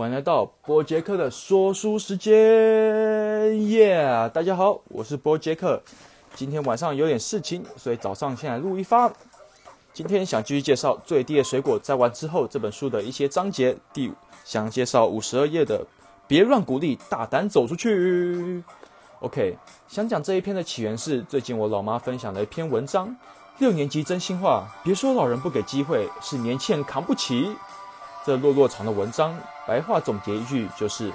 欢迎来到波杰克的说书时间，耶！大家好，我是波杰克。今天晚上有点事情，所以早上先来录一发。今天想继续介绍《最低的水果摘完之后》这本书的一些章节。第想介绍五十二页的“别乱鼓励，大胆走出去”。OK，想讲这一篇的起源是最近我老妈分享的一篇文章。六年级真心话，别说老人不给机会，是年轻人扛不起。这落落长的文章，白话总结一句就是：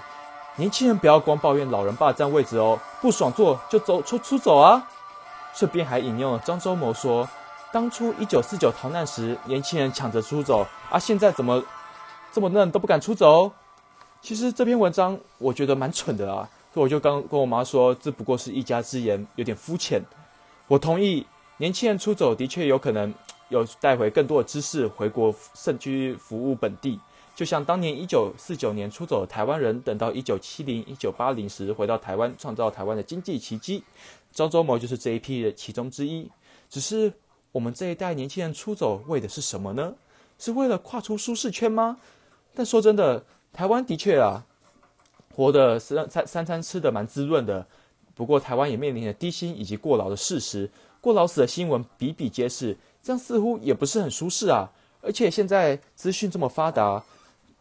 年轻人不要光抱怨老人霸占位置哦，不爽坐就走出出走啊。这边还引用了张周谋说，当初一九四九逃难时，年轻人抢着出走，啊，现在怎么这么嫩都不敢出走？其实这篇文章我觉得蛮蠢的啊，所以我就刚跟我妈说，这不过是一家之言，有点肤浅。我同意。年轻人出走的确有可能有带回更多的知识回国，甚至服务本地。就像当年一九四九年出走的台湾人，等到一九七零、一九八零时回到台湾，创造台湾的经济奇迹。张忠谋就是这一批的其中之一。只是我们这一代年轻人出走为的是什么呢？是为了跨出舒适圈吗？但说真的，台湾的确啊，活的三三三餐吃的蛮滋润的。不过台湾也面临着低薪以及过劳的事实。过劳死的新闻比比皆是，这样似乎也不是很舒适啊！而且现在资讯这么发达，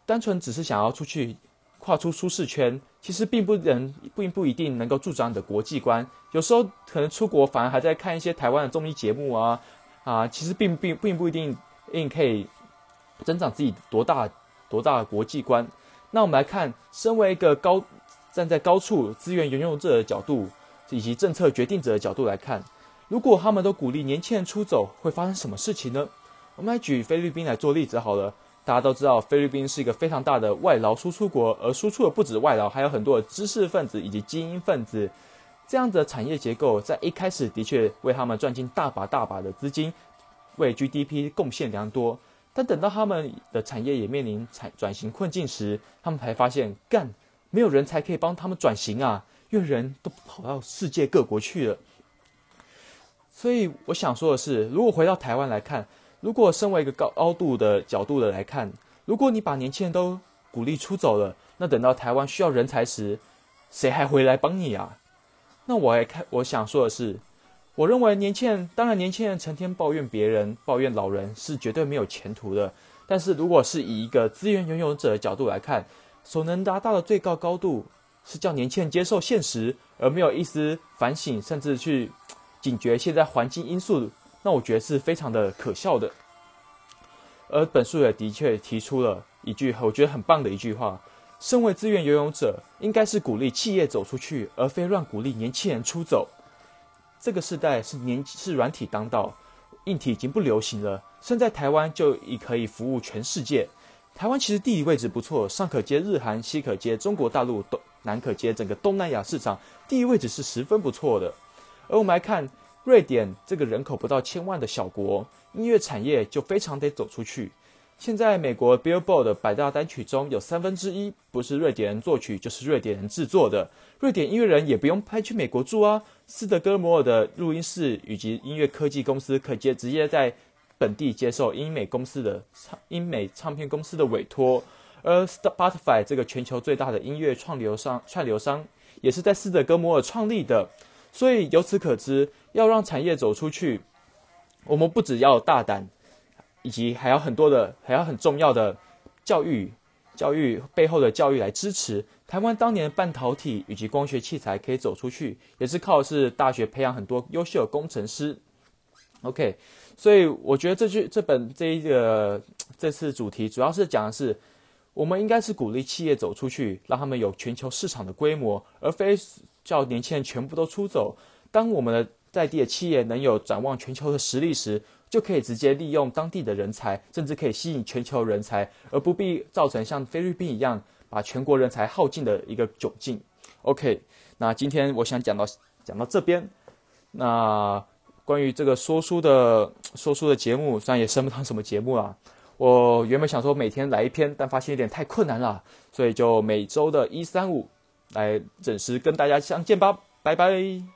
单纯只是想要出去跨出舒适圈，其实并不能并不一定能够助长你的国际观。有时候可能出国反而还在看一些台湾的综艺节目啊啊，其实并并并不一定硬可以增长自己多大多大的国际观。那我们来看，身为一个高站在高处资源拥有者的角度，以及政策决定者的角度来看。如果他们都鼓励年轻人出走，会发生什么事情呢？我们来举菲律宾来做例子好了。大家都知道，菲律宾是一个非常大的外劳输出国，而输出的不止外劳，还有很多的知识分子以及精英分子。这样的产业结构在一开始的确为他们赚进大把大把的资金，为 GDP 贡献良多。但等到他们的产业也面临产转型困境时，他们才发现，干没有人才可以帮他们转型啊，因为人都跑到世界各国去了。所以我想说的是，如果回到台湾来看，如果身为一个高高度的角度的来看，如果你把年轻人都鼓励出走了，那等到台湾需要人才时，谁还回来帮你啊？那我还看，我想说的是，我认为年轻人，当然年轻人成天抱怨别人、抱怨老人是绝对没有前途的。但是如果是以一个资源拥有者的角度来看，所能达到的最高高度是叫年轻人接受现实，而没有一丝反省，甚至去。警觉现在环境因素，那我觉得是非常的可笑的。而本书也的确提出了一句我觉得很棒的一句话：，身为资源游泳者，应该是鼓励企业走出去，而非乱鼓励年轻人出走。这个时代是年是软体当道，硬体已经不流行了。身在台湾就已可以服务全世界。台湾其实地理位置不错，上可接日韩，西可接中国大陆，东南可接整个东南亚市场，地理位置是十分不错的。而我们来看瑞典这个人口不到千万的小国，音乐产业就非常得走出去。现在美国 Billboard 百大单曲中有三分之一不是瑞典人作曲，就是瑞典人制作的。瑞典音乐人也不用派去美国住啊，斯德哥尔摩的录音室以及音乐科技公司可接直接在本地接受英美公司的唱英美唱片公司的委托。而 Spotify 这个全球最大的音乐创流商串流商也是在斯德哥尔摩创立的。所以由此可知，要让产业走出去，我们不只要大胆，以及还要很多的，还要很重要的教育，教育背后的教育来支持。台湾当年半导体以及光学器材可以走出去，也是靠是大学培养很多优秀的工程师。OK，所以我觉得这句这本这一个这次主题主要是讲的是，我们应该是鼓励企业走出去，让他们有全球市场的规模，而非。叫年轻人全部都出走。当我们的在地的企业能有展望全球的实力时，就可以直接利用当地的人才，甚至可以吸引全球人才，而不必造成像菲律宾一样把全国人才耗尽的一个窘境。OK，那今天我想讲到讲到这边。那关于这个说书的 说书的节目，虽然也升不上什么节目啊，我原本想说每天来一篇，但发现有点太困难了，所以就每周的一三五。来准时跟大家相见吧，拜拜。